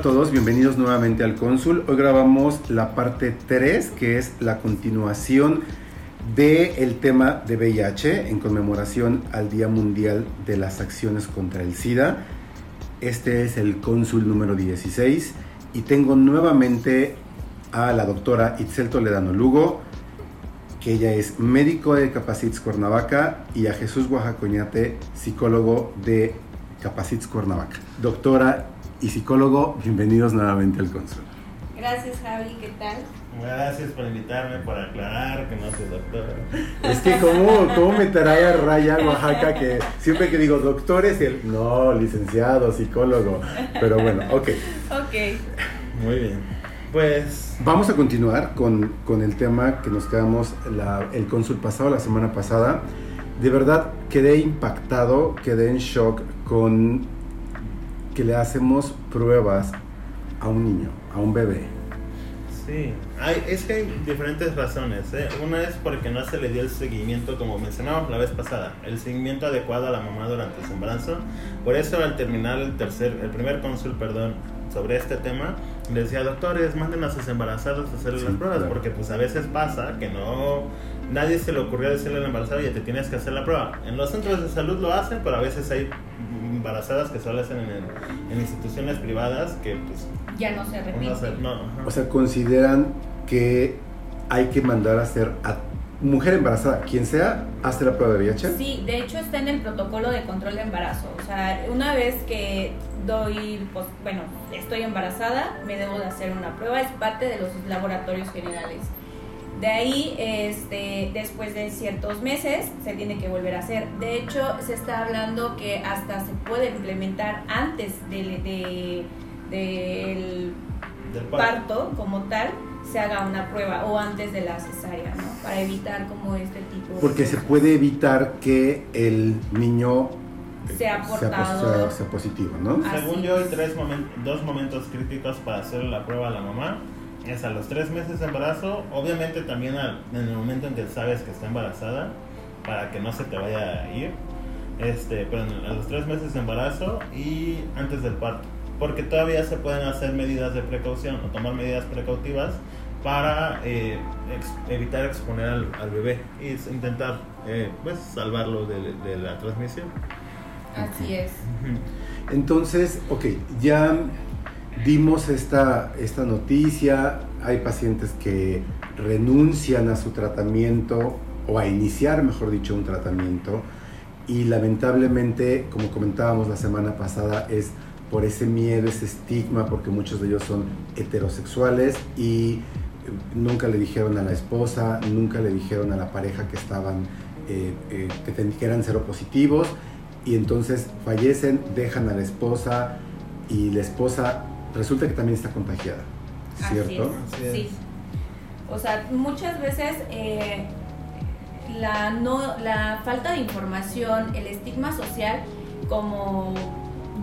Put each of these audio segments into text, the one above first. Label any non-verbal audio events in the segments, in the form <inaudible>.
A todos, bienvenidos nuevamente al Cónsul. Hoy grabamos la parte 3, que es la continuación del tema de VIH en conmemoración al Día Mundial de las Acciones contra el SIDA. Este es el Cónsul número 16 y tengo nuevamente a la doctora Itzel Toledano Lugo, que ella es médico de Capacits Cuernavaca, y a Jesús Oaxacoñate, psicólogo de Capacits Cuernavaca. Doctora y psicólogo, bienvenidos nuevamente al Consul. Gracias Javi, ¿qué tal? Gracias por invitarme, por aclarar que no soy doctor. Es que cómo, cómo me trae a raya Oaxaca que siempre que digo doctores, el, no, licenciado, psicólogo, pero bueno, ok. Ok. Muy bien. Pues Vamos a continuar con, con el tema que nos quedamos la- el cónsul pasado, la semana pasada. De verdad quedé impactado, quedé en shock con que le hacemos pruebas a un niño, a un bebé. sí, hay, es que hay diferentes razones. ¿eh? Una es porque no se le dio el seguimiento, como mencionábamos la vez pasada, el seguimiento adecuado a la mamá durante su embarazo. Por eso al terminar el tercer, el primer cónsul, perdón, sobre este tema, le decía, doctores, manden a sus embarazados a hacerle Sí, las pruebas, claro. porque pues a veces pasa que no, nadie se le ocurrió decirle al embarazado, oye, te tienes que hacer la prueba. En los centros de salud lo hacen, pero a veces hay embarazadas que solo hacen en, en instituciones privadas que pues Ya no se repite. no, sé, no. O sea, consideran que hay que mandar a hacer a mujer embarazada, quien sea, hace la prueba de VIH. Sí, de hecho está en el protocolo de control de embarazo. O sea, una vez que doy, pues, bueno, estoy embarazada, me debo de hacer una prueba, es parte de los laboratorios generales. De ahí, este, después de ciertos meses, se tiene que volver a hacer. De hecho, se está hablando que hasta se puede implementar antes del, de- Del parto. parto como tal se haga una prueba o antes de la cesárea, ¿no? Para evitar como este tipo Porque se puede evitar que el niño sea sea, portador. sea- sea positivo, ¿no? Así Según yo, hay es. tres momen- dos momentos críticos para hacer la prueba a la mamá. Es a los tres meses de embarazo, obviamente también al- en el momento en que sabes que está embarazada, para que no se te vaya a ir. Este, pero en- a los tres meses de embarazo y antes del parto. Porque todavía se pueden hacer medidas de precaución o tomar medidas precautivas para eh, ex- evitar exponer al, al bebé y intentar eh, pues salvarlo de, de la transmisión. Así es. Entonces, ok, ya dimos esta, esta noticia, hay pacientes que renuncian a su tratamiento o a iniciar, mejor dicho, un tratamiento. Y lamentablemente, como comentábamos la semana pasada, es por ese miedo, ese estigma, porque muchos de ellos son heterosexuales y eh, nunca le dijeron a la esposa, nunca le dijeron a la pareja que estaban, eh, eh, que, eran seropositivos. Y entonces fallecen, dejan a la esposa y la esposa resulta que también está contagiada, ¿cierto? Así Así es. es. Sí. O sea, muchas veces eh, la, no, la falta de información, el estigma social, como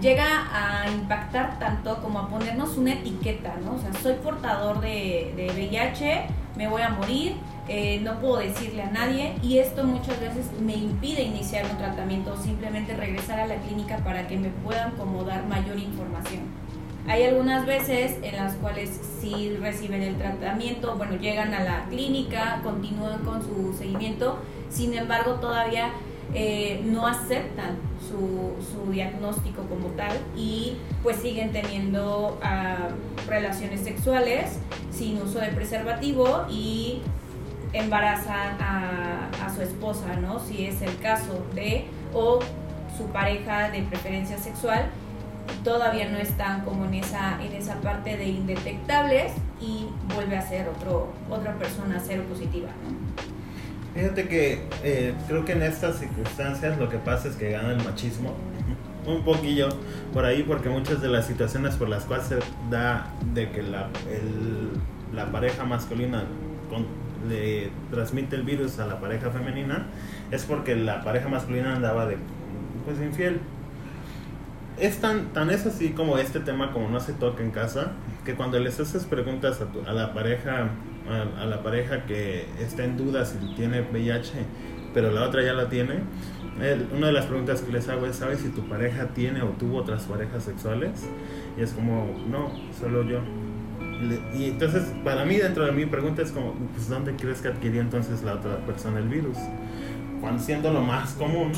llega a impactar tanto como a ponernos una etiqueta, ¿no? O sea, soy portador de, de VIH, me voy a morir, eh, no puedo decirle a nadie y esto muchas veces me impide iniciar un tratamiento o simplemente regresar a la clínica para que me puedan como dar mayor información. Hay algunas veces en las cuales sí reciben el tratamiento, bueno, llegan a la clínica, continúan con su seguimiento, sin embargo todavía eh, no aceptan su, diagnóstico como tal y pues siguen teniendo ah, relaciones sexuales sin uso de preservativo y embarazan a, a su esposa, ¿no? Si es el caso de, o su pareja de preferencia sexual todavía no están como en esa, en esa parte de indetectables y vuelve a ser otro, otra persona cero positiva. ¿no? Fíjate que eh, creo que en estas circunstancias lo que pasa es que gana el machismo un poquillo por ahí porque muchas de las situaciones por las cuales se da de que la, el, la pareja masculina le transmite el virus a la pareja femenina es porque la pareja masculina andaba de pues infiel es tan, tan es así como este tema como no se toca en casa que cuando les haces preguntas a, a la pareja a, la pareja que está en duda si tiene VIH pero la otra ya la tiene una de las preguntas que les hago es ¿sabes si tu pareja tiene o tuvo otras parejas sexuales? y es como no solo yo y entonces para mí dentro de mi pregunta es como pues ¿dónde crees que adquirió entonces la otra persona el virus? cuando siendo lo más común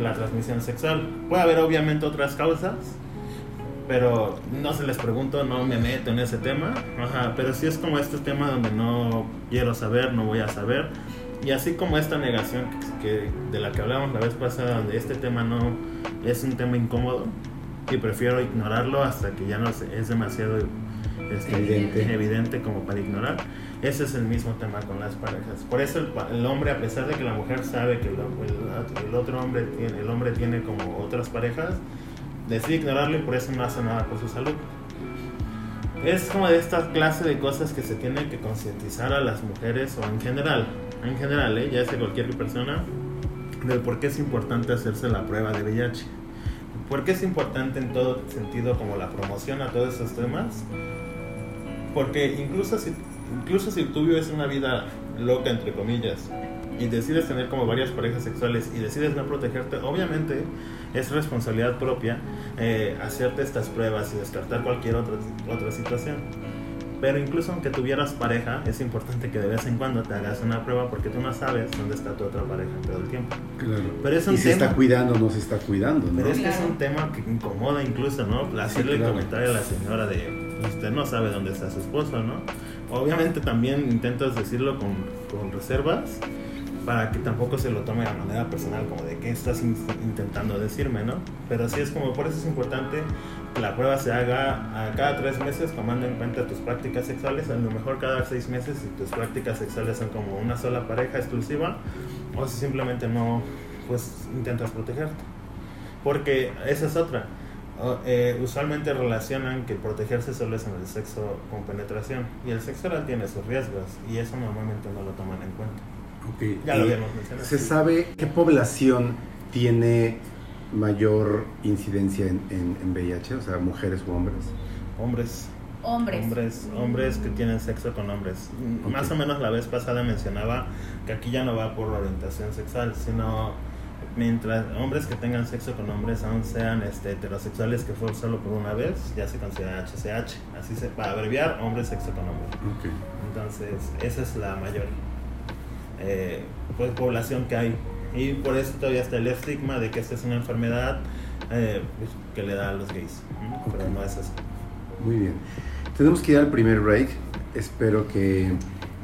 la transmisión sexual. Puede haber obviamente otras causas, pero no se les pregunto, no me meto en ese tema. Pero sí es como este tema donde no quiero saber, no voy a saber. Y así como esta negación que, de la que hablábamos la vez pasada, donde este tema no es un tema incómodo y prefiero ignorarlo hasta que ya no es demasiado este, evidente como para ignorar ese es el mismo tema con las parejas. Por eso el, hombre, a pesar de que la mujer sabe que el, otro hombre tiene, el hombre tiene como otras parejas, decide ignorarlo y por eso no hace nada por su salud. Es como de esta clase de cosas que se tienen que concientizar a las mujeres o en general, en general, ¿eh? ya sea cualquier persona, del por qué es importante hacerse la prueba de VIH. ¿Por qué es importante en todo sentido como la promoción a todos esos temas? Porque incluso si incluso si tú vives una vida loca, entre comillas, y decides tener como varias parejas sexuales y decides no protegerte, obviamente es responsabilidad propia eh, hacerte estas pruebas y descartar cualquier otra, otra situación. Pero incluso aunque tuvieras pareja, es importante que de vez en cuando te hagas una prueba porque tú no sabes dónde está tu otra pareja todo el tiempo. Claro. Pero es un y se está cuidando o no se está cuidando, ¿no? Pero es que es un tema que incomoda incluso, ¿no? Hacerle el comentario a la señora de, usted no sabe dónde está su esposo, ¿no? Obviamente también intentas decirlo con, con reservas para que tampoco se lo tome de manera personal, como de qué estás intentando decirme, ¿no? Pero sí es como, por eso es importante que la prueba se haga a cada tres meses tomando en cuenta tus prácticas sexuales, a lo mejor cada seis meses si tus prácticas sexuales son como una sola pareja exclusiva, o si simplemente no, pues intentas protegerte. Porque esa es otra eh, usualmente relacionan que protegerse solo es en el sexo con penetración y el sexo oral tiene sus riesgos y eso normalmente no lo toman en cuenta. Okay. Ya lo habíamos mencionado. ¿Se sabe qué población tiene mayor incidencia en, en, VIH? O sea, mujeres o hombres. Hombres. Hombres. Hombres, hombres que tienen sexo con hombres. Más o menos la vez pasada mencionaba que aquí ya no va por orientación sexual, sino mientras hombres que tengan sexo con hombres aún sean este, heterosexuales que fueron solo por una vez, ya se considera HCH. Así se, para abreviar, hombre sexo con hombre. Entonces, esa es la mayor eh, pues, población que hay. Y por eso todavía está el estigma de que esta es una enfermedad eh, pues, que le da a los gays. Pero no es así. Muy bien. Tenemos que ir al primer break. Espero que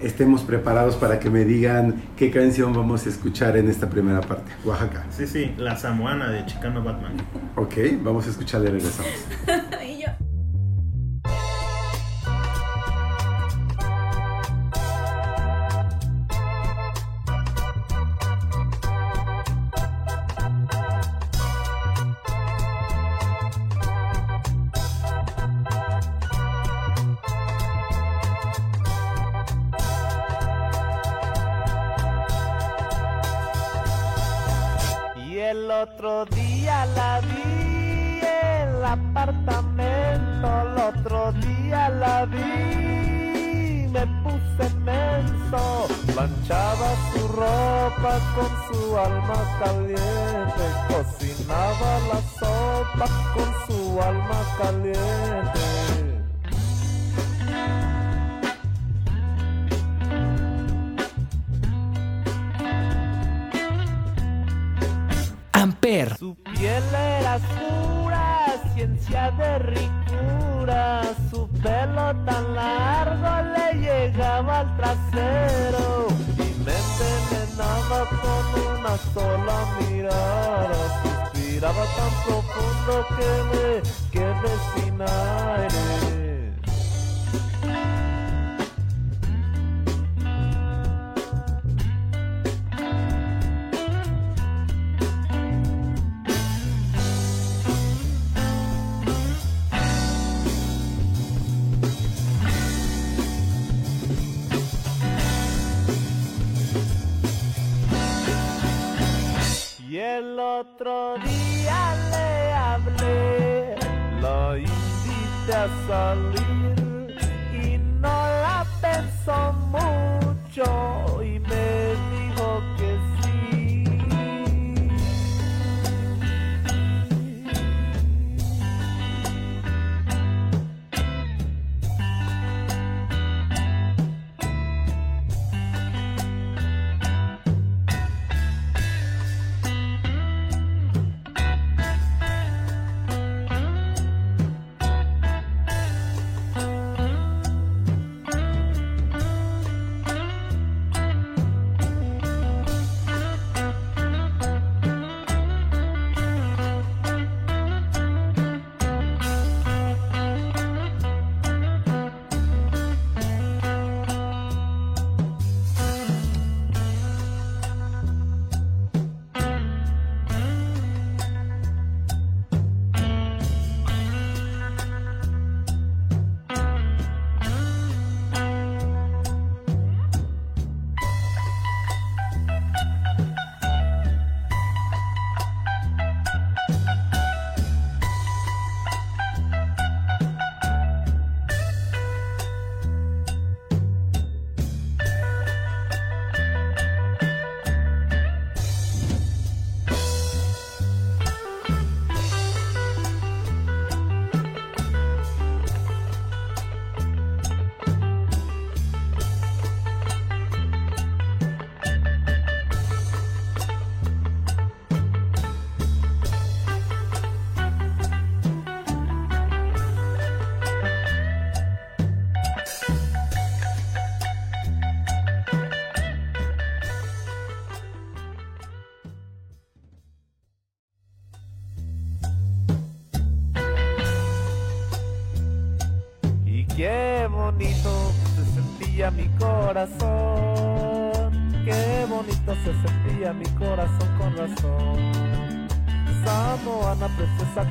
estemos preparados para que me digan qué canción vamos a escuchar en esta primera parte. Oaxaca. Sí, sí, la samoana de Chicano Batman. Ok, vamos a escucharle y regresamos. <laughs> la vi, me puse menso, planchaba su ropa con su alma caliente, cocinaba la sopa con su alma caliente. Su piel era oscura, ciencia de ricura. Su pelo tan largo le llegaba al trasero. Y me envenenaba con una sola mirada. Suspiraba tan profundo que me quedé sin aire. Otro día le hablé, lo invité a salir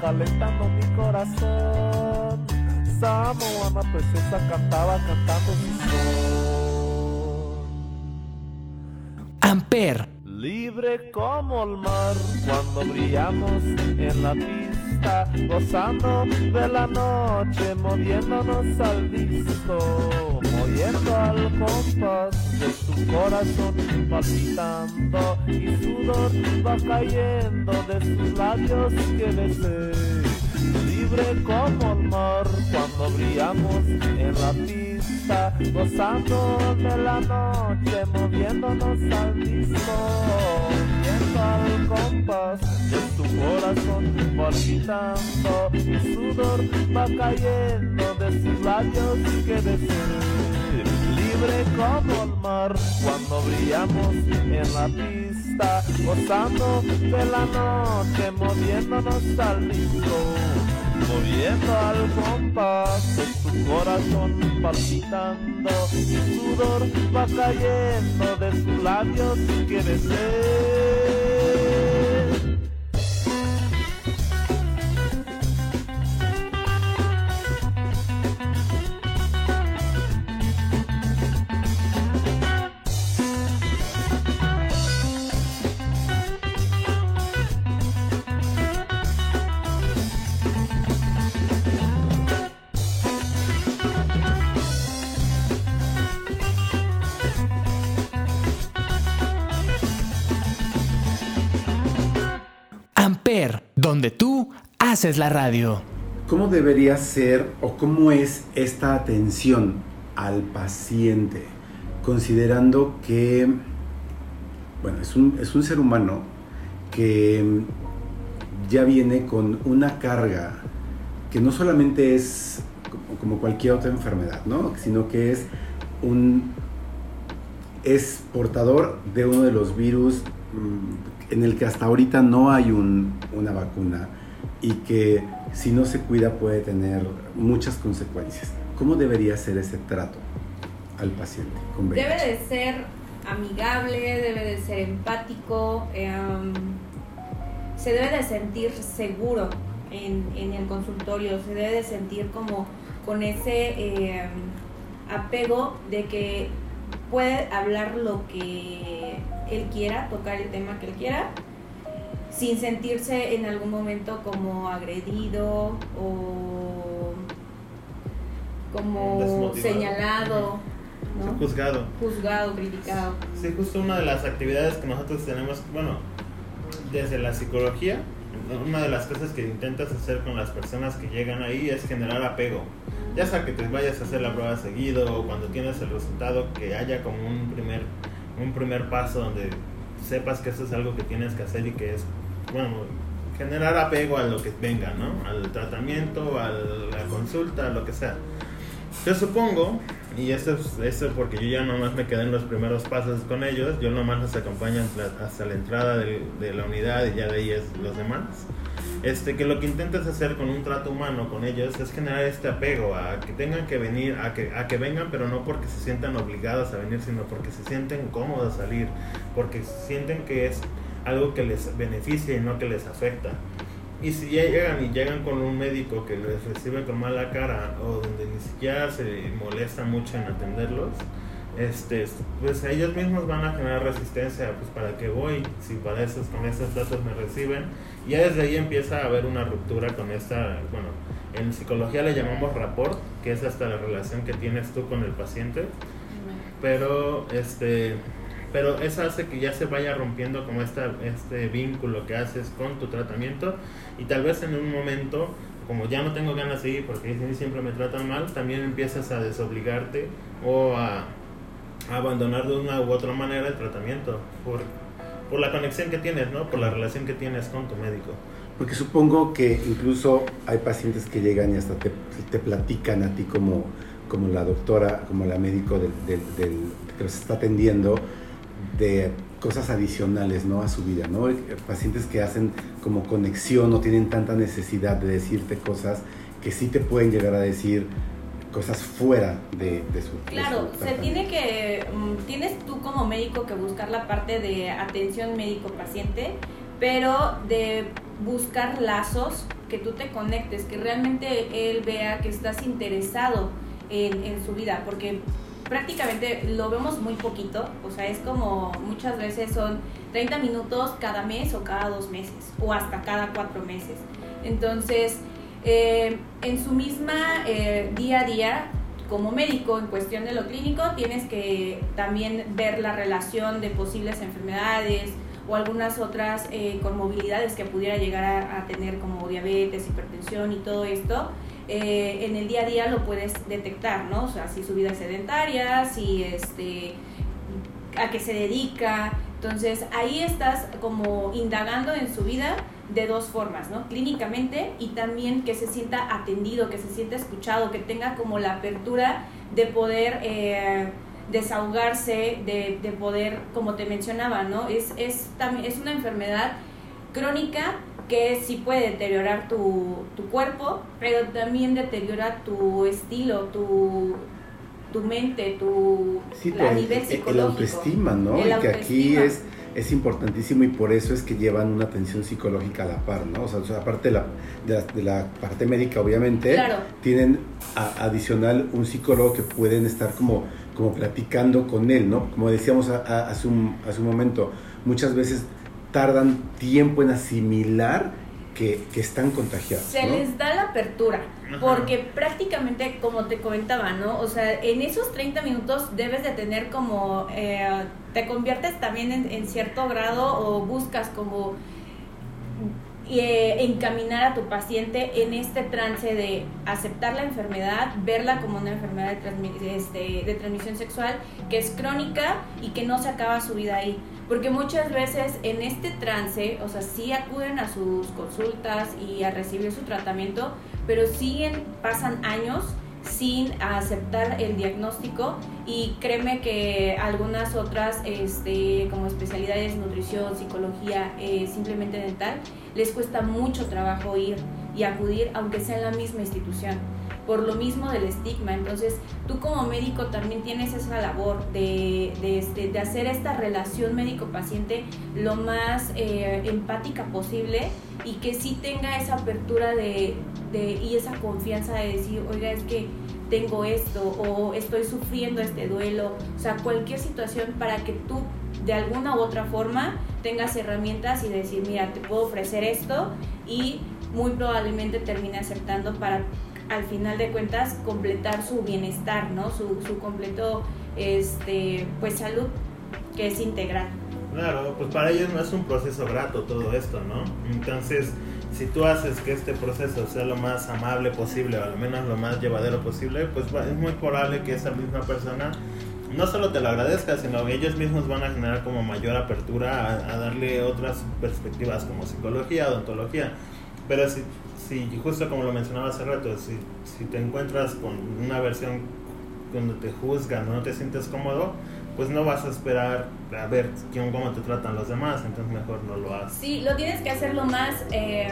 calentando mi corazón, Samoana preciosa cantaba cantando mi son. Amper, Libre como el mar cuando brillamos en la pista, gozando de la noche, moviéndonos al disco, moviendo al compás de su corazón palpitando y sudor va cayendo de sus labios que besé. Libre como el mar cuando brillamos en la pista, gozando de la noche, moviéndonos al disco, viendo al compás de su corazón palpitando y sudor va cayendo de sus labios que besé como el mar cuando brillamos en la pista, gozando de la noche, moviéndonos al disco, moviendo al compás de su corazón palpitando, y sudor va cayendo de sus labios que besé. Donde tú haces la radio. ¿Cómo debería ser o cómo es esta atención al paciente? Considerando que, bueno, es un, es un ser humano que ya viene con una carga que no solamente es como- como cualquier otra enfermedad, ¿no? Sino que es un es portador de uno de los virus mm, en el que hasta ahorita no hay un- una vacuna y que si no se cuida puede tener muchas consecuencias. ¿Cómo debería ser ese trato al paciente? Debe de ser amigable, debe de ser empático, em, se debe de sentir seguro en, en el consultorio, se debe de sentir como con ese em, apego de que puede hablar lo que él quiera, tocar el tema que él quiera, sin sentirse en algún momento como agredido o como señalado, ¿no? Juzgado. juzgado, criticado. Sí, justo una de las actividades que nosotros tenemos, bueno, desde la psicología, una de las cosas que intentas hacer con las personas que llegan ahí es generar apego. Ya sea que te vayas a hacer la prueba seguido o cuando tienes el resultado, que haya como un primer, un primer paso donde sepas que eso es algo que tienes que hacer y que es, bueno, generar apego a lo que venga, ¿no? Al tratamiento, a la consulta, a lo que sea. Yo supongo, y eso es eso porque yo ya nomás me quedé en los primeros pasos con ellos, yo nomás los acompaño hasta- la entrada de, de la unidad y ya de ahí es los demás. Este, que lo que intentas hacer con un trato humano con ellos es generar este apego a que tengan que venir, a que, a que vengan, pero no porque se sientan obligados a venir, sino porque se sienten cómodos a salir, porque sienten que es algo que les beneficia y no que les afecta. Y si ya llegan y llegan con un médico que les recibe con mala cara o donde ni siquiera se molesta mucho en atenderlos, este, pues ellos mismos van a generar resistencia, pues para qué voy, si para esos, con esos datos me reciben. Y ya desde ahí empieza a haber una ruptura con esta, bueno, en psicología le llamamos rapport, que es hasta la relación que tienes tú con el paciente. Pero este pero eso hace que ya se vaya rompiendo como esta, este vínculo que haces con tu tratamiento. Y tal vez en un momento como ya no tengo ganas de ir porque siempre me tratan mal también empiezas a desobligarte o a, a abandonar de una u otra manera el tratamiento por, por la conexión que tienes no por la relación que tienes con tu médico. Porque supongo que incluso hay pacientes que llegan y hasta te, te platican a ti como, como la doctora, como la médico del, del- del- que los está atendiendo, de cosas adicionales ¿no? a su vida, ¿no? Pacientes que hacen como conexión, no tienen tanta necesidad de decirte cosas que sí te pueden llegar a decir cosas fuera de, de su de Claro, su se tiene que, mm, tienes tú como médico que buscar la parte de atención médico-paciente, pero de buscar lazos que tú te conectes, que realmente él vea que estás interesado en, en su vida, porque prácticamente lo vemos muy poquito, o sea, es como muchas veces son 30 minutos cada mes o cada dos meses, o hasta cada cuatro meses. Entonces, eh, en su misma eh, día a día, como médico en cuestión de lo clínico, tienes que también ver la relación de posibles enfermedades o algunas otras eh, comorbilidades que pudiera llegar a tener como diabetes, hipertensión y todo esto. Eh, en el día a día lo puedes detectar, ¿no? O sea, si su vida es sedentaria, si este, a qué se dedica. Entonces ahí estás como indagando en su vida de dos formas, ¿no? Clínicamente y también que se sienta atendido, que se sienta escuchado, que tenga como la apertura de poder eh, desahogarse, de, de poder, como te mencionaba, ¿no? Es, es, es una enfermedad crónica que sí puede deteriorar tu, tu cuerpo, pero también deteriora tu estilo, tu, tu mente, tu Sí, a nivel el- el psicológico. autoestima, ¿no? El Y que aquí es, es importantísimo y por eso es que llevan una atención psicológica a la par, ¿no? O sea, o sea, aparte de la, de la, de la parte médica, obviamente, Claro. tienen a- adicional un psicólogo que pueden estar como, como platicando con él, ¿no? Como decíamos a- a- hace, un, hace un momento, muchas veces tardan tiempo en asimilar que, que están contagiados. se ¿no? les da la apertura, Ajá. porque prácticamente, como te comentaba, ¿no? O sea, en esos 30 minutos debes de tener como, eh, te conviertes también en, en cierto grado o buscas como eh, encaminar a tu paciente en este trance de aceptar la enfermedad, verla como una enfermedad este, de transmisión sexual que es crónica y que no se acaba su vida ahí. Porque muchas veces en este trance, o sea, sí acuden a sus consultas y a recibir su tratamiento, pero siguen, pasan años sin aceptar el diagnóstico y créeme que algunas otras este, como especialidades nutrición, psicología, eh, simplemente dental, les cuesta mucho trabajo ir y acudir aunque sea en la misma institución por lo mismo del estigma. Entonces, tú como médico también tienes esa labor de, de, este, de hacer esta relación médico-paciente lo más eh, empática posible y que sí tenga esa apertura de, de, y esa confianza de decir, oiga, es que tengo esto o estoy sufriendo este duelo, o sea, cualquier situación para que tú de alguna u otra forma tengas herramientas y decir, mira, te puedo ofrecer esto y muy probablemente termine aceptando para al final de cuentas completar su bienestar, ¿no? Su, su completo este pues salud que es integral. Claro, pues para ellos no es un proceso grato todo esto, ¿no? Entonces, si tú haces que este proceso sea lo más amable posible, o al menos lo más llevadero posible, pues es muy probable que esa misma persona no solo te lo agradezca, sino que ellos mismos van a generar como mayor apertura a, darle otras perspectivas como psicología, odontología. Pero si, si justo como lo mencionaba hace rato, si, si te encuentras con una versión donde te juzgan, no te sientes cómodo, pues no vas a esperar a ver cómo te tratan los demás, entonces mejor no lo haces. Sí, lo tienes que hacer lo más eh,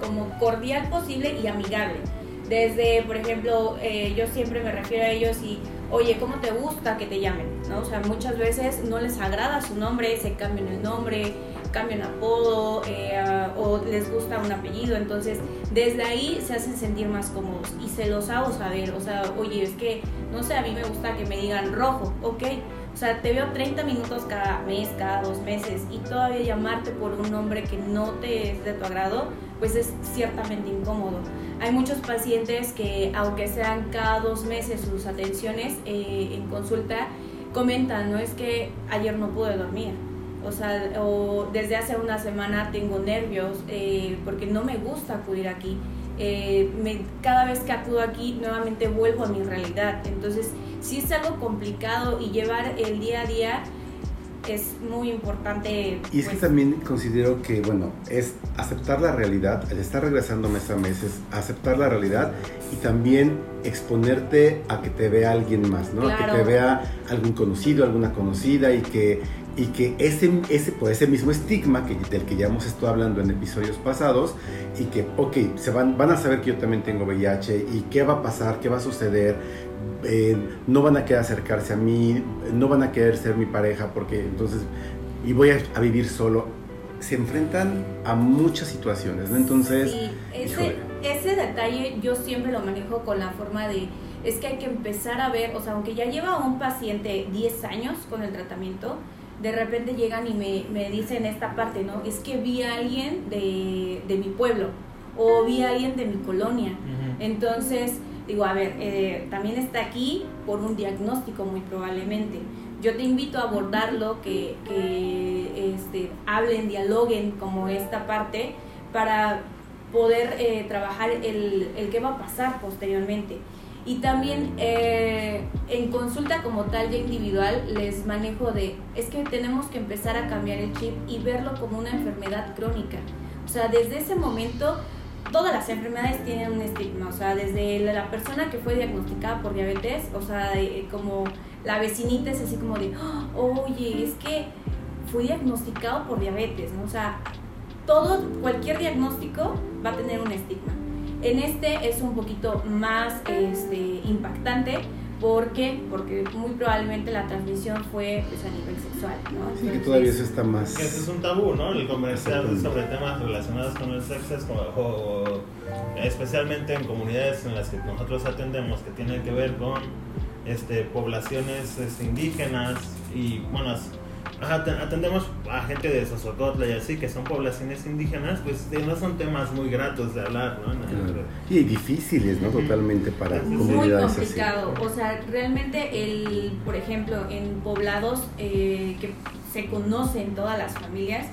como cordial posible y amigable. Desde, por ejemplo, eh, yo siempre me refiero a ellos y, oye, ¿cómo te gusta que te llamen? ¿No? O sea, muchas veces no les agrada su nombre, se cambian el nombre, cambian apodo eh, o les gusta un apellido, entonces desde ahí se hacen sentir más cómodos y se los hago saber, o sea, oye, es que, no sé, a mí me gusta que me digan rojo, ok, o sea, te veo 30 minutos cada mes, cada dos meses y todavía llamarte por un nombre que no te es de tu agrado, pues es ciertamente incómodo. Hay muchos pacientes que, aunque sean cada dos meses sus atenciones eh, en consulta, comentan, no es que ayer no pude dormir, o sea, o desde hace una semana tengo nervios eh, porque no me gusta acudir aquí. Eh, cada vez que acudo aquí nuevamente vuelvo a mi realidad. Entonces, si es algo complicado y llevar el día a día es muy importante. Y es que pues, también considero que, bueno, es aceptar la realidad, el estar regresando mes a mes, es aceptar la realidad y también exponerte a que te vea alguien más, ¿no? Que te vea algún conocido, alguna conocida y que y que ese, ese, por ese mismo estigma que, del que ya hemos estado hablando en episodios pasados, y que, ok, se van, van a saber que yo también tengo VIH, y qué va a pasar, qué va a suceder, eh, no van a querer acercarse a mí, no van a querer ser mi pareja, porque entonces, y voy a, vivir solo, se enfrentan a muchas situaciones, ¿no? Entonces, sí, ese, ese detalle yo siempre lo manejo con la forma de es que hay que empezar a ver, o sea, aunque ya lleva un paciente 10 años con el tratamiento, de repente llegan y me, me dicen esta parte, ¿no? Es que vi a alguien de, de mi pueblo o vi a alguien de mi colonia. Entonces, digo, a ver, eh, también está aquí por un diagnóstico muy probablemente. Yo te invito a abordarlo, que, que este, hablen, dialoguen como esta parte para poder eh, trabajar el, el qué va a pasar posteriormente. Y también eh, en consulta como tal ya individual les manejo de, es que tenemos que empezar a cambiar el chip y verlo como una enfermedad crónica. O sea, desde ese momento todas las enfermedades tienen un estigma, o sea, desde la persona que fue diagnosticada por diabetes, o sea, como la vecinita es así como de, oye, es que fui diagnosticado por diabetes. O sea, todo, cualquier diagnóstico va a tener un estigma. En este es un poquito más este, impactante. ¿Por qué? Porque muy probablemente la transmisión fue pues, a nivel sexual, ¿no? Sí, que todavía eso está más... Que ese es un tabú, ¿no? El conversar sobre temas relacionados con el sexo es como... especialmente en comunidades en las que nosotros atendemos que tienen que ver con este, poblaciones este, indígenas y, bueno, atendemos a gente de Sosocotla y así, que son poblaciones indígenas, pues no son temas muy gratos de hablar, ¿no? Y difíciles, ¿no? Totalmente para es Muy complicado. O sea, realmente, el, por ejemplo, en poblados eh, que se conocen todas las familias,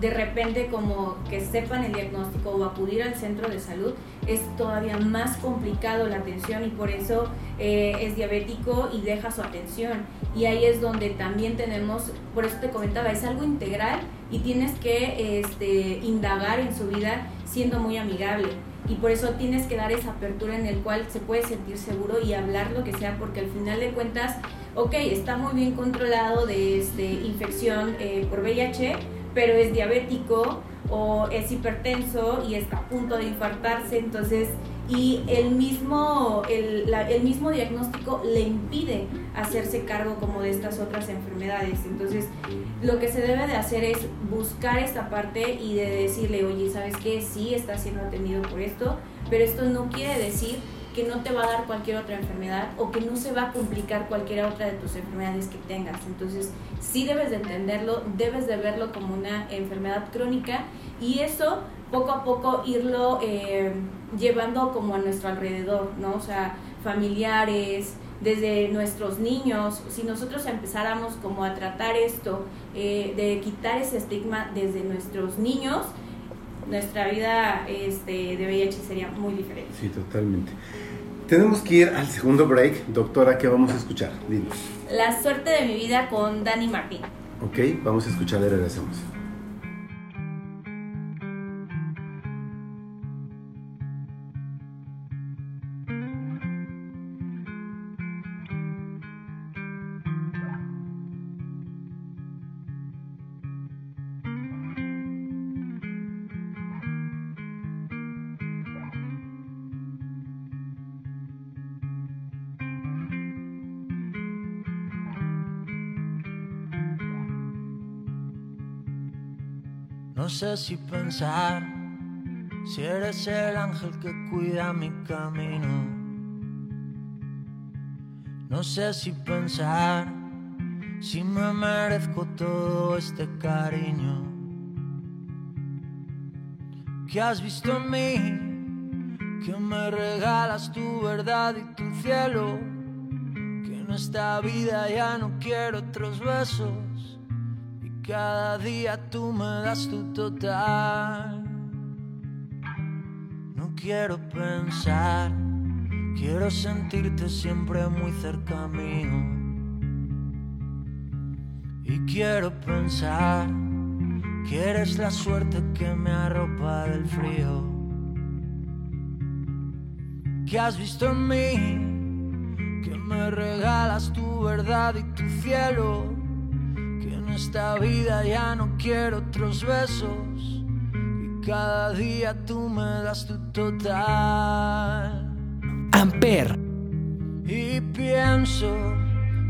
de repente como que sepan el diagnóstico o acudir al centro de salud es todavía más complicado la atención y por eso eh, es diabético y deja su atención. Y ahí es donde también tenemos, por eso te comentaba, es algo integral y tienes que este, indagar en su vida siendo muy amigable. Y por eso tienes que dar esa apertura en el cual se puede sentir seguro y hablar lo que sea, porque al final de cuentas, ok, está muy bien controlado de este, infección eh, por VIH, pero es diabético o es hipertenso y está a punto de infartarse, entonces, y el mismo, el, el mismo diagnóstico le impide hacerse cargo como de estas otras enfermedades. Entonces, lo que se debe de hacer es buscar esta parte y de decirle, oye, ¿sabes qué? Sí, está siendo atendido por esto, pero esto no quiere decir que no te va a dar cualquier otra enfermedad o que no se va a complicar cualquier otra de tus enfermedades que tengas. Entonces, sí debes de entenderlo, debes de verlo como una enfermedad crónica y eso poco a poco irlo eh, llevando como a nuestro alrededor, ¿no? O sea, familiares, desde nuestros niños, si nosotros empezáramos como a tratar esto, eh, de quitar ese estigma desde nuestros niños, nuestra vida este, de VIH sería muy diferente. Sí, totalmente. Tenemos que ir al segundo break. Doctora, ¿qué vamos a escuchar? Dinos. La suerte de mi vida con Dani Martín. Ok, vamos a escuchar y regresamos. Sé si pensar, si eres el ángel que cuida mi camino. No sé si pensar, si me merezco todo este cariño. Que has visto en mí, que me regalas tu verdad y tu cielo. Que en esta vida ya no quiero otros besos cada día tú me das tu total. No quiero pensar, quiero sentirte siempre muy cerca mío. Y quiero pensar que eres la suerte que me arropa del frío. Que has visto en mí, que me regalas tu verdad y tu cielo esta vida ya no quiero otros besos y cada día tú me das tu total. Amper. Y pienso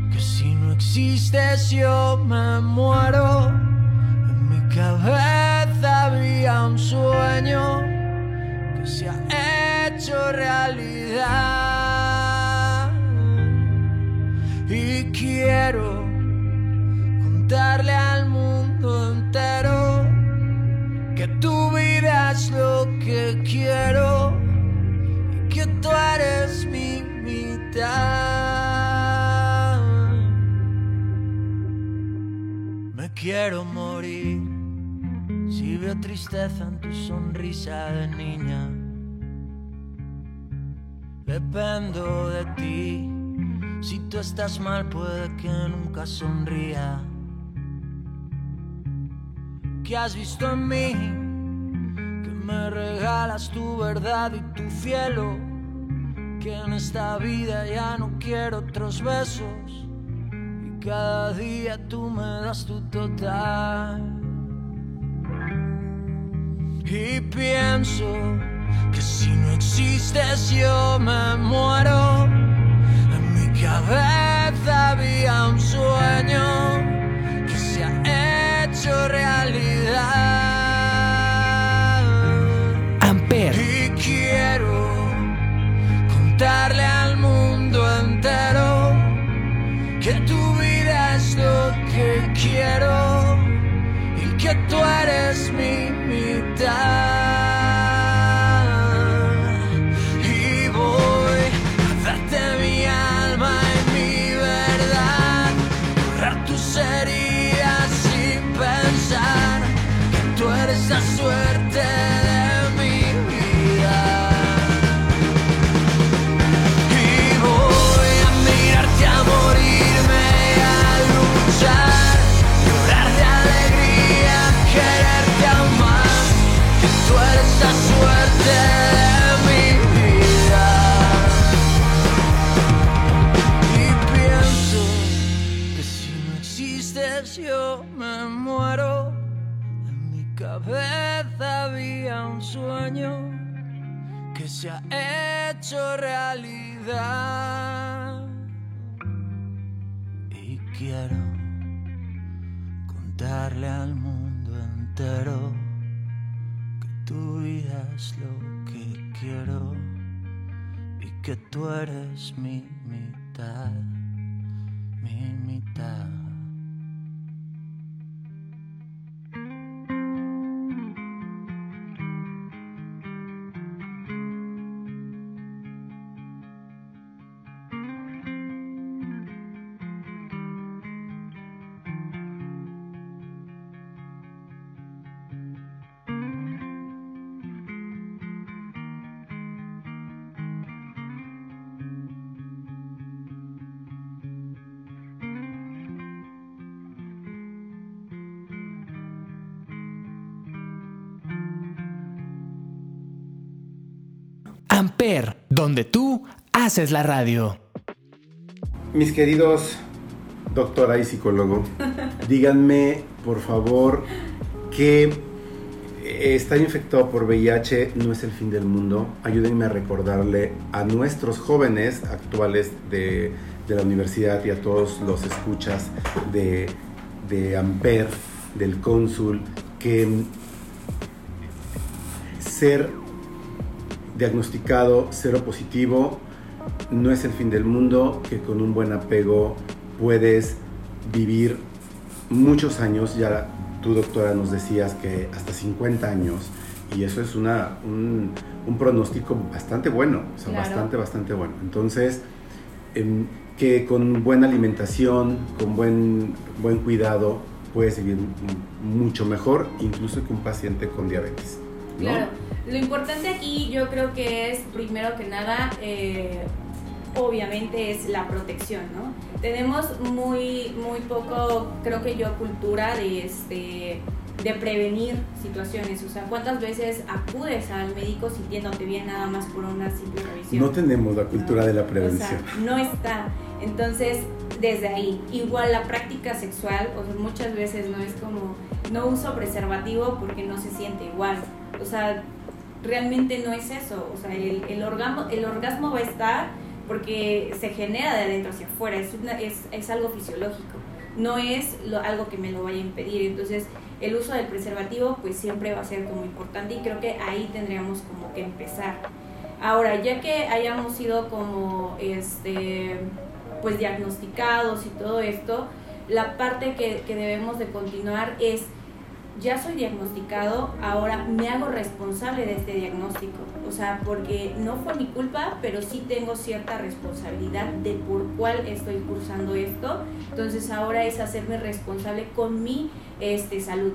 que si no existes yo me muero. En mi cabeza había un sueño que se ha hecho realidad. Y quiero darle al mundo entero que tu vida es lo que quiero y que tú eres mi mitad. Me quiero morir si veo tristeza en tu sonrisa de niña. Dependo de ti. Si tú estás mal, puede que nunca sonría que has visto en mí, que me regalas tu verdad y tu cielo, que en esta vida ya no quiero otros besos y cada día tú me das tu total. Y pienso que si no existes yo me muero. En mi cabeza se ha hecho realidad. Y quiero contarle al mundo entero que tu vida es lo que quiero y que tú eres mi mitad, mi mitad. Haces la radio. Mis queridos doctora y psicólogo, díganme por favor que estar infectado por VIH no es el fin del mundo. Ayúdenme a recordarle a nuestros jóvenes actuales de, de la universidad y a todos los escuchas de, de Amper, del cónsul, que ser diagnosticado cero positivo no es el fin del mundo, que con un buen apego puedes vivir muchos años, ya tu doctora nos decías que hasta 50 años, y eso es una, un, un pronóstico bastante bueno, o sea, Claro. bastante, bastante bueno. Entonces, em, que con buena alimentación, con buen, buen cuidado, puedes vivir mucho mejor, incluso que un paciente con diabetes. ¿No? Claro, lo importante aquí yo creo que es, primero que nada, eh, obviamente es la protección, ¿no? Tenemos muy, muy poco, creo que yo, cultura de, este, de prevenir situaciones. O sea, ¿cuántas veces acudes al médico sintiéndote bien nada más por una simple revisión? No tenemos la cultura de la O sea, prevención. no está. Entonces, desde ahí, igual la práctica sexual, o sea, muchas veces no es como, no uso preservativo porque no se siente igual. O sea, realmente no es eso. O sea, el, el, orgasmo, el orgasmo va a estar porque se genera de adentro hacia afuera, es, una- es, es algo fisiológico, no es lo- algo que me lo vaya a impedir. Entonces, el uso del preservativo pues siempre va a ser como importante y creo que ahí tendríamos como que empezar. Ahora, ya que hayamos sido como este pues diagnosticados y todo esto, la parte que, que debemos de continuar es ya soy diagnosticado, ahora me hago responsable de este diagnóstico. O sea, porque no fue mi culpa, pero sí tengo cierta responsabilidad de por cuál estoy cursando esto. Entonces ahora es hacerme responsable con mi este, salud.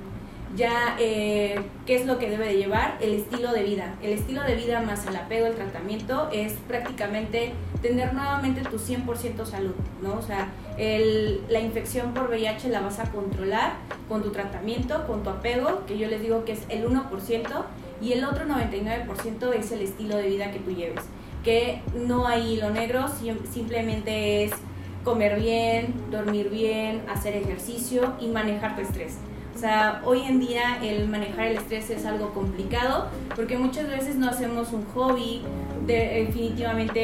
Ya, eh, ¿qué es lo que debe de llevar? El estilo de vida. El estilo de vida más el apego, el tratamiento, es prácticamente tener nuevamente tu 100% salud, ¿no? O sea, la infección por VIH la vas a controlar con tu tratamiento, con tu apego, que yo les digo que es el 1%, y el otro 99% es el estilo de vida que tú lleves. Que no hay hilo negro, sim- simplemente es comer bien, dormir bien, hacer ejercicio y manejar tu estrés. O sea, hoy en día el manejar el estrés es algo complicado porque muchas veces no hacemos un hobby, de- definitivamente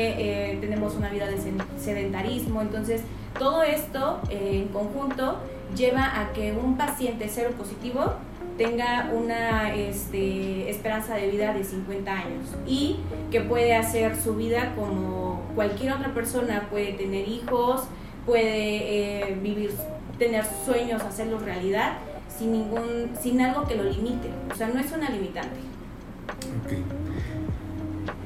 eh, tenemos una vida de sedentarismo, entonces todo esto eh, en conjunto lleva a que un paciente cero positivo tenga una este, esperanza de vida de 50 años y que puede hacer su vida como cualquier otra persona, puede tener hijos, puede eh, vivir, tener sueños, hacerlos realidad sin ningún, sin algo que lo limite, o sea, no es una limitante. Ok.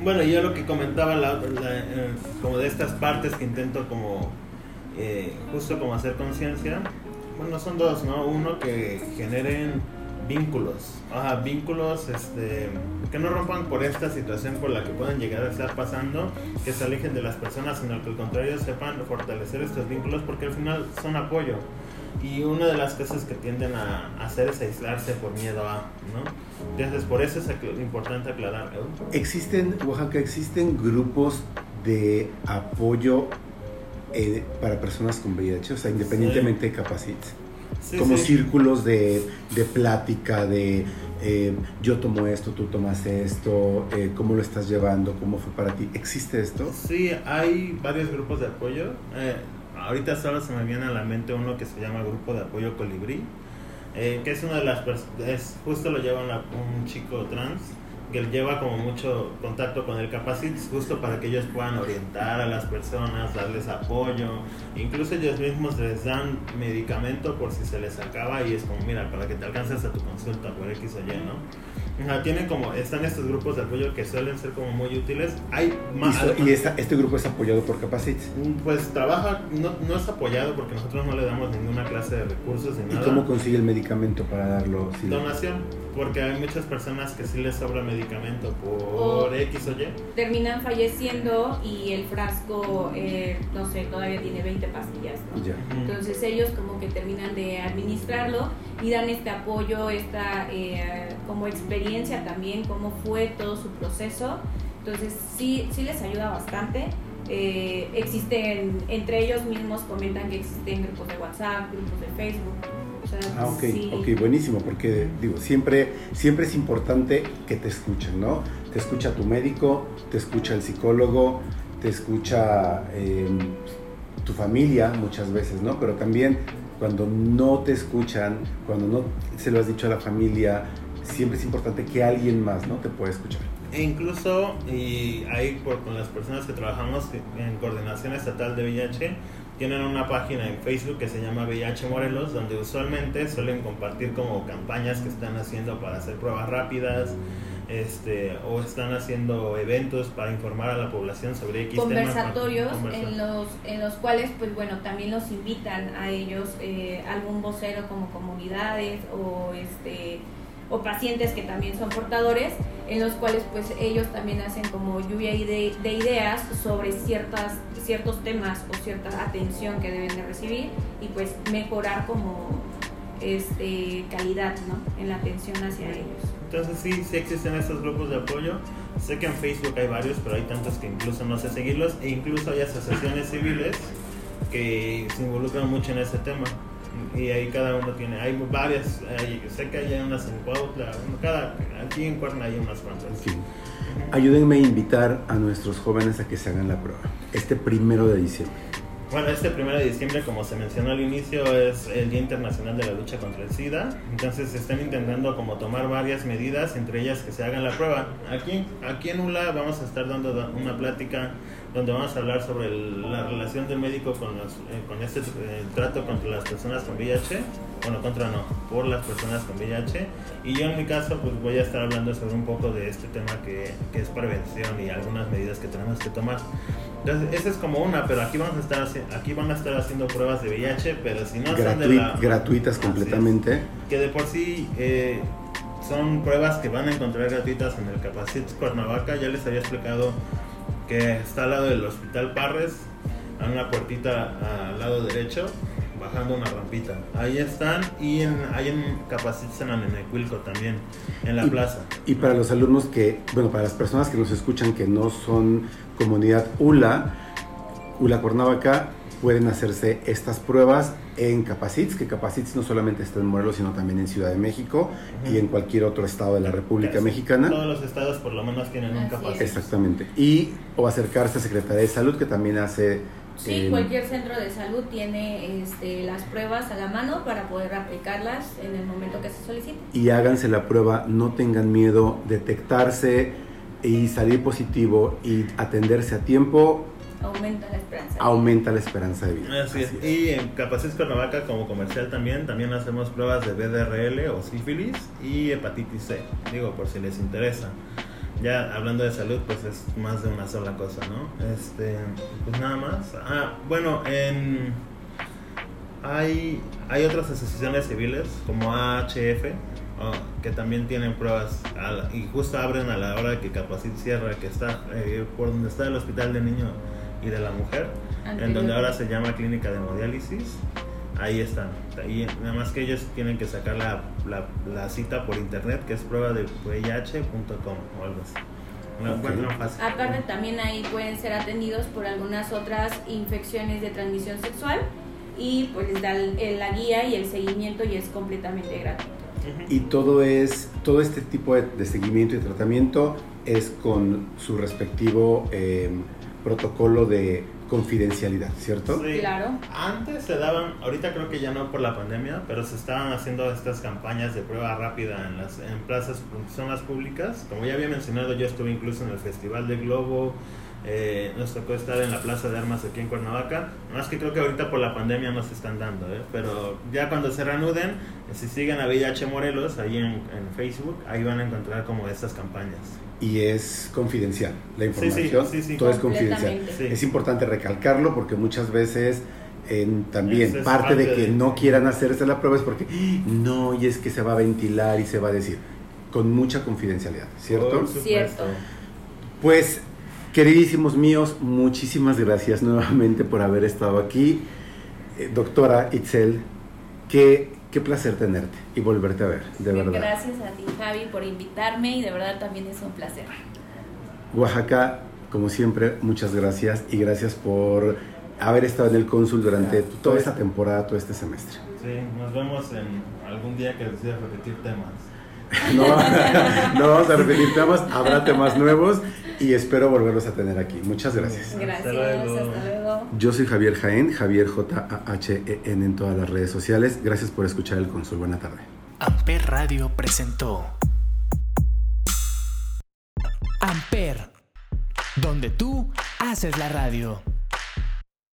Bueno, yo lo que comentaba, la, la, eh, como de estas partes que intento como, eh, justo como hacer conciencia, bueno, son dos, ¿no? Uno, que generen vínculos, vínculos este, que no rompan por esta situación por la que pueden llegar a estar pasando, que se alejen de las personas, sino que al contrario sepan fortalecer estos vínculos porque al final son apoyo. Y una de las cosas que tienden a hacer es aislarse por miedo a, ¿no? Entonces, por eso es importante aclarar. ¿eh? Existen, Oaxaca, existen grupos de apoyo eh, para personas con VIH, o sea, independientemente de capacidad. Sí, como sí. círculos de, de plática, de eh, yo tomo esto, tú tomas esto, eh, cómo lo estás llevando, cómo fue para ti. ¿Existe esto? Sí, hay varios grupos de apoyo. Ahorita solo se me viene a la mente uno que se llama Grupo de Apoyo Colibrí, eh, que es una de las personas, justo lo lleva un chico trans, que lleva como mucho contacto con el Capacits justo para que ellos puedan orientar a las personas, darles apoyo, incluso ellos mismos les dan medicamento por si se les acaba y es como, mira, para que te alcances a tu consulta por X o Y, ¿no? Tienen como, están estos grupos de apoyo que suelen ser como muy útiles. Hay más. ¿Y, este grupo es apoyado por Capacit? Mm, pues trabaja, no, no, es apoyado porque nosotros no le damos ninguna clase de recursos ni nada. ¿Y cómo consigue el medicamento para darlo? Donación, porque hay muchas personas que sí les sobra medicamento por X o Y. Terminan falleciendo y el frasco, eh, no sé, todavía tiene 20 pastillas. Entonces ellos como que terminan de administrarlo y dan este apoyo, esta eh, como experiencia también, cómo fue todo su proceso. Entonces sí, sí les ayuda bastante. Eh, existen, entre ellos mismos comentan que existen grupos de WhatsApp, grupos de Facebook. Ah, ok, ok, buenísimo, porque digo, siempre, siempre es importante que te escuchen, ¿no? Te escucha tu médico, te escucha el psicólogo, te escucha em, tu familia muchas veces, ¿no? Pero también cuando no te escuchan, cuando no se lo has dicho a la familia, siempre es importante que alguien más ¿no? te pueda escuchar. E incluso, y ahí por, con las personas que trabajamos en coordinación estatal de VIH, tienen una página en Facebook que se llama VIH Morelos, donde usualmente suelen compartir como campañas que están haciendo para hacer pruebas rápidas, este, o están haciendo eventos para informar a la población sobre X conversatorios en los en los cuales pues bueno también los invitan a ellos eh, algún vocero como comunidades o este o pacientes que también son portadores, en los cuales pues ellos también hacen como lluvia de, de, ideas sobre ciertas, ciertos temas o cierta atención que deben de recibir y pues mejorar como este calidad ¿no? en la atención hacia ellos. Entonces sí, sí existen estos grupos de apoyo. Sé que en Facebook hay varios, pero hay tantos que incluso no sé seguirlos e incluso hay asociaciones civiles que se involucran mucho en ese tema y ahí cada uno tiene, hay varias, sé que hay unas en Cuautla, cada, aquí en Cuerna hay unas cuantas. Ayúdenme a invitar a nuestros jóvenes a que se hagan la prueba, este primero de diciembre. Bueno, este primero de diciembre, como se mencionó al inicio, es el Día Internacional de la Lucha contra el SIDA. Entonces se están intentando como tomar varias medidas, entre ellas que se hagan la prueba. Aquí, aquí en ULA vamos a estar dando una plática donde vamos a hablar sobre la relación del médico con, los, eh, con este eh, trato contra las personas con VIH, bueno, contra no, por las personas con VIH. Y yo en mi caso pues voy a estar hablando sobre un poco de este tema que, que es prevención y algunas medidas que tenemos que tomar. Entonces, esa es como una, pero aquí vamos a estar aquí van a estar haciendo pruebas de VIH, pero si no son de la, gratuitas completamente. que de por sí eh, son pruebas que van a encontrar gratuitas en el Capacit Cuernavaca. Ya les había explicado que está al lado del Hospital Parres, a una puertita al lado derecho, bajando una rampita. Ahí están y en, hay en Capacitan en Ecuilco también, en la plaza. Y para los alumnos que, bueno, para las personas que nos escuchan que no son comunidad ULA, ULA Cuernavaca, pueden hacerse estas pruebas en Capacits, que Capacits no solamente está en Morelos, sino también en Ciudad de México y en cualquier otro estado de la República Mexicana. Todos los estados por lo menos tienen un Capacits. Exactamente. Y o acercarse a Secretaría de Salud, que también hace... Sí, em, cualquier centro de salud tiene este, las pruebas a la mano para poder aplicarlas en el momento que se solicite. Y háganse la prueba, no tengan miedo, detectarse y salir positivo y atenderse a tiempo aumenta la esperanza. Aumenta la esperanza de vida. Así, es. Y en Capaces Cuernavaca como comercial también, también hacemos pruebas de BDRL o sífilis y hepatitis C, digo por si les interesa. Ya hablando de salud, pues es más de una sola cosa, ¿no? Este, pues nada más. Ah, bueno, en hay, hay otras asociaciones civiles como AHF ah, que también tienen pruebas y justo abren a la hora que Capacit cierra, que está eh, por donde está el hospital de niños y de la mujer, en donde ahora se llama clínica de hemodiálisis. Ahí están. Ahí, nada más que ellos tienen que sacar la, la, cita por internet, que es prueba de VIH.com o algo así. Aparte también ahí pueden ser atendidos por algunas otras infecciones de transmisión sexual y pues les dan la guía y el seguimiento y es completamente gratuito. Y todo es todo este tipo de, seguimiento y tratamiento es con su respectivo eh, protocolo de confidencialidad, ¿cierto? Sí. Claro. Antes se daban, ahorita creo que ya no por la pandemia, pero se estaban haciendo estas campañas de prueba rápida en las en plazas, zonas públicas. Como ya había mencionado, yo estuve incluso en el Festival de Globo, eh, nos tocó estar en la Plaza de Armas aquí en Cuernavaca. Más que creo que ahorita por la pandemia no se están dando, ¿eh? pero ya cuando se reanuden, si siguen a VIH Morelos ahí en, en Facebook, ahí van a encontrar como estas campañas. Y es confidencial la Sí, sí, información, sí, sí. todo es confidencial. Es importante recalcarlo porque muchas veces en, también es parte de que de- no quieran hacerse la prueba es porque no, y es que se va a ventilar y se va a decir con mucha confidencialidad, ¿cierto? Por supuesto. Pues, queridísimos míos, muchísimas gracias nuevamente por haber estado aquí. Eh, doctora Itzel, qué, qué placer tenerte y volverte a ver, de verdad. Gracias a ti, Javi, por invitarme y de verdad también es un placer. Oaxaca, como siempre, muchas gracias y gracias por haber estado en el cónsul durante toda esta temporada, todo este semestre. Sí, nos vemos en algún día que decida repetir temas. No, <laughs> no vamos a repetir temas, habrá temas nuevos y espero volverlos a tener aquí. Muchas gracias. Gracias, luego. hasta luego. Yo soy Javier Jaén, Javier J-A-H-E-N en todas las redes sociales. Gracias por escuchar el cónsul. Buena tarde. Amper Radio presentó Amper, donde tú haces la radio.